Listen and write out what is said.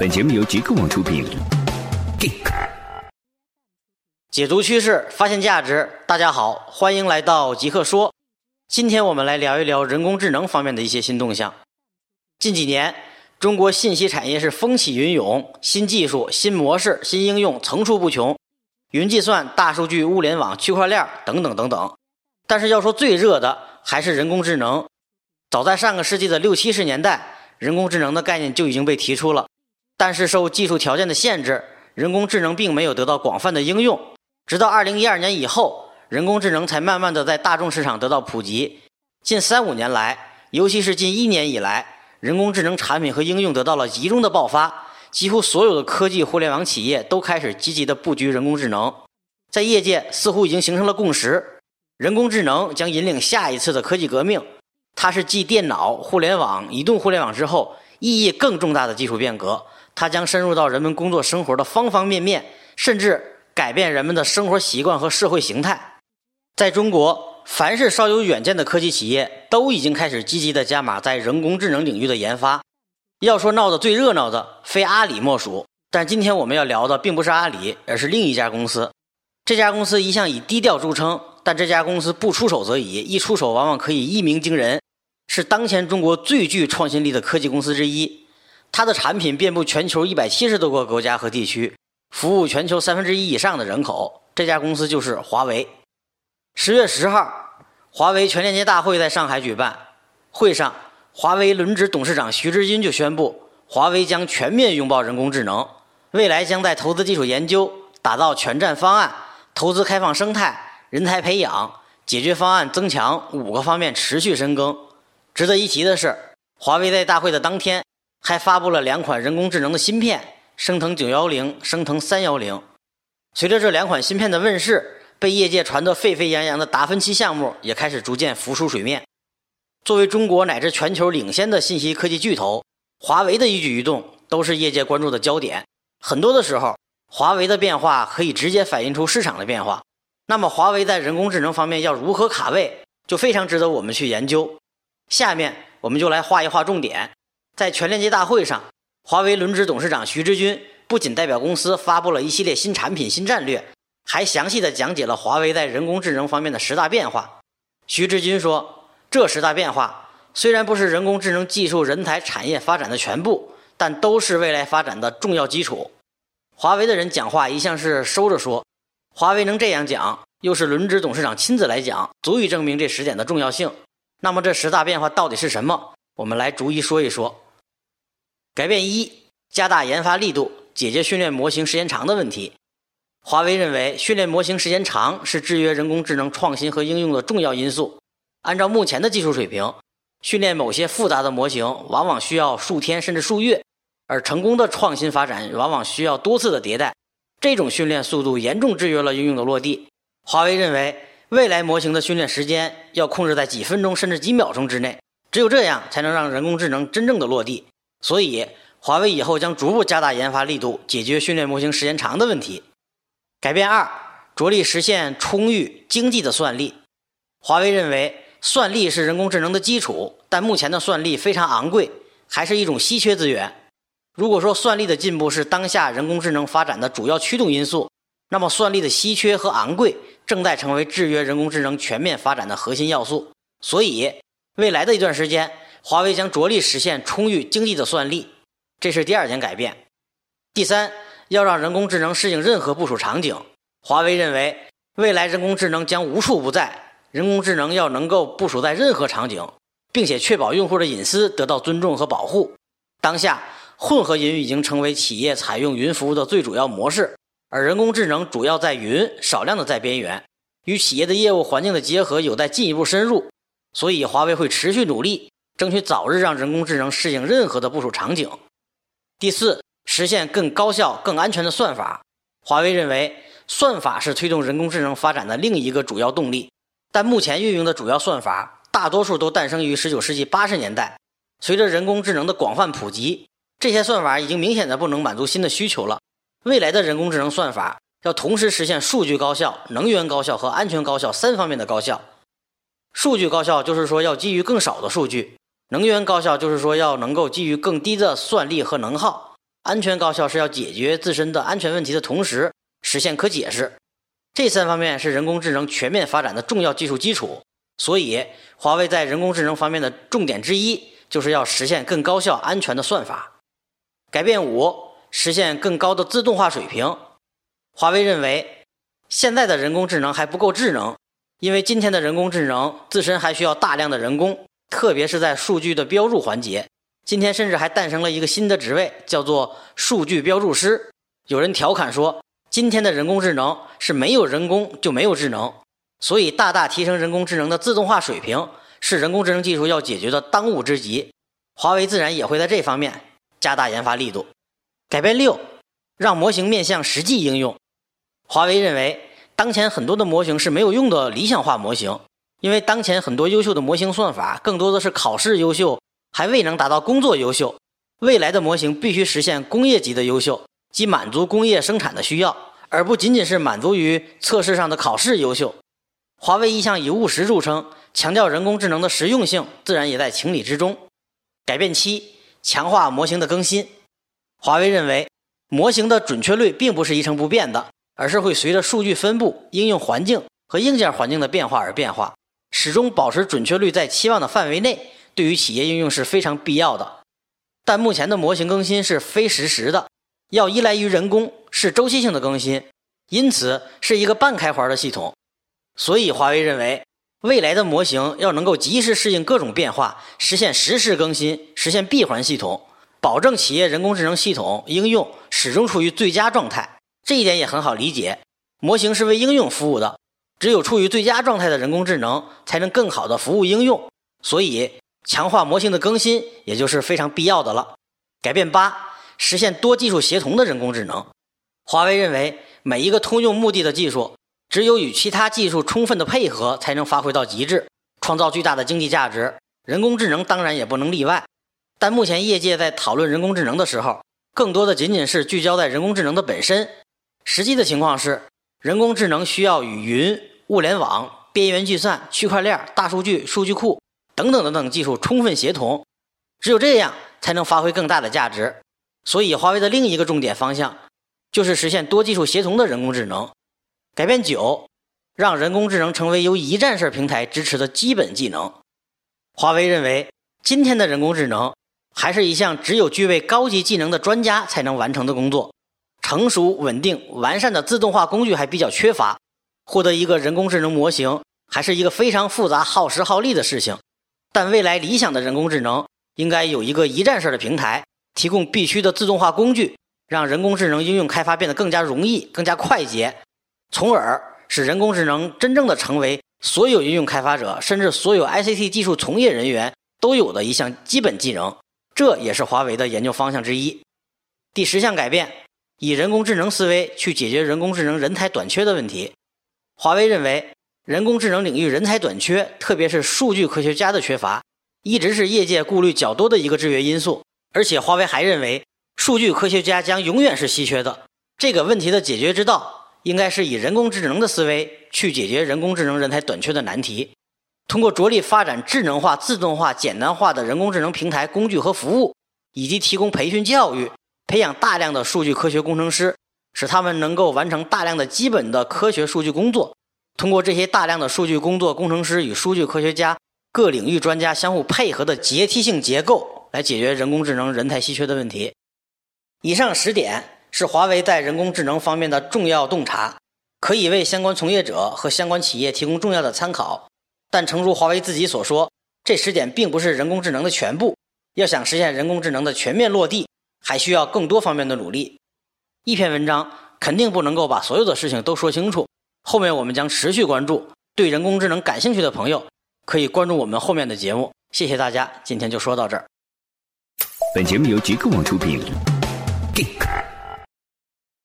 本节目由极客网出品。解读趋势，发现价值。大家好，欢迎来到极客说。今天我们来聊一聊人工智能方面的一些新动向。近几年，中国信息产业是风起云涌，新技术、新模式、新应用层出不穷，云计算、大数据、物联网、区块链等等等等。但是要说最热的，还是人工智能。早在上个世纪的六七十年代，人工智能的概念就已经被提出了。但是受技术条件的限制，人工智能并没有得到广泛的应用。直到二零一二年以后，人工智能才慢慢的在大众市场得到普及。近三五年来，尤其是近一年以来，人工智能产品和应用得到了集中的爆发。几乎所有的科技互联网企业都开始积极的布局人工智能。在业界似乎已经形成了共识：人工智能将引领下一次的科技革命。它是继电脑、互联网、移动互联网之后意义更重大的技术变革。它将深入到人们工作生活的方方面面，甚至改变人们的生活习惯和社会形态。在中国，凡是稍有远见的科技企业都已经开始积极的加码在人工智能领域的研发。要说闹得最热闹的，非阿里莫属。但今天我们要聊的并不是阿里，而是另一家公司。这家公司一向以低调著称，但这家公司不出手则已，一出手往往可以一鸣惊人，是当前中国最具创新力的科技公司之一。它的产品遍布全球一百七十多个国家和地区，服务全球三分之一以上的人口。这家公司就是华为。十月十号，华为全链接大会在上海举办。会上，华为轮值董事长徐直军就宣布，华为将全面拥抱人工智能，未来将在投资基础研究、打造全站方案、投资开放生态、人才培养、解决方案增强五个方面持续深耕。值得一提的是，华为在大会的当天。还发布了两款人工智能的芯片，升腾九幺零、升腾三幺零。随着这两款芯片的问世，被业界传得沸沸扬扬的达芬奇项目也开始逐渐浮出水面。作为中国乃至全球领先的信息科技巨头，华为的一举一动都是业界关注的焦点。很多的时候，华为的变化可以直接反映出市场的变化。那么，华为在人工智能方面要如何卡位，就非常值得我们去研究。下面我们就来画一画重点。在全链接大会上，华为轮值董事长徐直军不仅代表公司发布了一系列新产品、新战略，还详细的讲解了华为在人工智能方面的十大变化。徐直军说：“这十大变化虽然不是人工智能技术、人才、产业发展的全部，但都是未来发展的重要基础。”华为的人讲话一向是收着说，华为能这样讲，又是轮值董事长亲自来讲，足以证明这十点的重要性。那么这十大变化到底是什么？我们来逐一说一说。改变一：加大研发力度，解决训练模型时间长的问题。华为认为，训练模型时间长是制约人工智能创新和应用的重要因素。按照目前的技术水平，训练某些复杂的模型往往需要数天甚至数月，而成功的创新发展往往需要多次的迭代。这种训练速度严重制约了应用的落地。华为认为，未来模型的训练时间要控制在几分钟甚至几秒钟之内，只有这样才能让人工智能真正的落地。所以，华为以后将逐步加大研发力度，解决训练模型时间长的问题。改变二，着力实现充裕经济的算力。华为认为，算力是人工智能的基础，但目前的算力非常昂贵，还是一种稀缺资源。如果说算力的进步是当下人工智能发展的主要驱动因素，那么算力的稀缺和昂贵正在成为制约人工智能全面发展的核心要素。所以，未来的一段时间。华为将着力实现充裕经济的算力，这是第二点改变。第三，要让人工智能适应任何部署场景。华为认为，未来人工智能将无处不在，人工智能要能够部署在任何场景，并且确保用户的隐私得到尊重和保护。当下，混合云已经成为企业采用云服务的最主要模式，而人工智能主要在云，少量的在边缘，与企业的业务环境的结合有待进一步深入。所以，华为会持续努力。争取早日让人工智能适应任何的部署场景。第四，实现更高效、更安全的算法。华为认为，算法是推动人工智能发展的另一个主要动力。但目前运用的主要算法，大多数都诞生于19世纪80年代。随着人工智能的广泛普及，这些算法已经明显的不能满足新的需求了。未来的人工智能算法要同时实现数据高效、能源高效和安全高效三方面的高效。数据高效就是说要基于更少的数据。能源高效就是说要能够基于更低的算力和能耗，安全高效是要解决自身的安全问题的同时，实现可解释。这三方面是人工智能全面发展的重要技术基础。所以，华为在人工智能方面的重点之一，就是要实现更高效、安全的算法。改变五，实现更高的自动化水平。华为认为，现在的人工智能还不够智能，因为今天的人工智能自身还需要大量的人工，特别是在数据的标注环节。今天甚至还诞生了一个新的职位，叫做数据标注师。有人调侃说，今天的人工智能是没有人工就没有智能，所以大大提升人工智能的自动化水平，是人工智能技术要解决的当务之急。华为自然也会在这方面。加大研发力度，改变六，让模型面向实际应用。华为认为，当前很多的模型是没有用的理想化模型，因为当前很多优秀的模型算法更多的是考试优秀，还未能达到工作优秀。未来的模型必须实现工业级的优秀，即满足工业生产的需要，而不仅仅是满足于测试上的考试优秀。华为一向以务实著称，强调人工智能的实用性，自然也在情理之中。改变七。强化模型的更新，华为认为模型的准确率并不是一成不变的，而是会随着数据分布、应用环境和硬件环境的变化而变化。始终保持准确率在期望的范围内，对于企业应用是非常必要的。但目前的模型更新是非实时的，要依赖于人工，是周期性的更新，因此是一个半开环的系统。所以华为认为。未来的模型要能够及时适应各种变化，实现实时更新，实现闭环系统，保证企业人工智能系统应用始终处于最佳状态。这一点也很好理解，模型是为应用服务的，只有处于最佳状态的人工智能才能更好的服务应用。所以，强化模型的更新也就是非常必要的了。改变八，实现多技术协同的人工智能。华为认为，每一个通用目的的技术。只有与其他技术充分的配合，才能发挥到极致，创造巨大的经济价值。人工智能当然也不能例外。但目前业界在讨论人工智能的时候，更多的仅仅是聚焦在人工智能的本身。实际的情况是，人工智能需要与云、物联网、边缘计算、区块链、大数据、数据库等等等等技术充分协同，只有这样才能发挥更大的价值。所以，华为的另一个重点方向就是实现多技术协同的人工智能。改变九，让人工智能成为由一站式平台支持的基本技能。华为认为，今天的人工智能还是一项只有具备高级技能的专家才能完成的工作。成熟、稳定、完善的自动化工具还比较缺乏，获得一个人工智能模型还是一个非常复杂、耗时耗力的事情。但未来理想的人工智能应该有一个一站式的平台，提供必须的自动化工具，让人工智能应用开发变得更加容易、更加快捷。从而使人工智能真正的成为所有应用开发者，甚至所有 ICT 技术从业人员都有的一项基本技能。这也是华为的研究方向之一。第十项改变，以人工智能思维去解决人工智能人才短缺的问题。华为认为，人工智能领域人才短缺，特别是数据科学家的缺乏，一直是业界顾虑较多的一个制约因素。而且，华为还认为，数据科学家将永远是稀缺的。这个问题的解决之道。应该是以人工智能的思维去解决人工智能人才短缺的难题，通过着力发展智能化、自动化、简单化的人工智能平台、工具和服务，以及提供培训教育，培养大量的数据科学工程师，使他们能够完成大量的基本的科学数据工作。通过这些大量的数据工作工程师与数据科学家各领域专家相互配合的阶梯性结构，来解决人工智能人才稀缺的问题。以上十点。是华为在人工智能方面的重要洞察，可以为相关从业者和相关企业提供重要的参考。但诚如华为自己所说，这十点并不是人工智能的全部。要想实现人工智能的全面落地，还需要更多方面的努力。一篇文章肯定不能够把所有的事情都说清楚。后面我们将持续关注，对人工智能感兴趣的朋友可以关注我们后面的节目。谢谢大家，今天就说到这儿。本节目由极客网出品，Geek。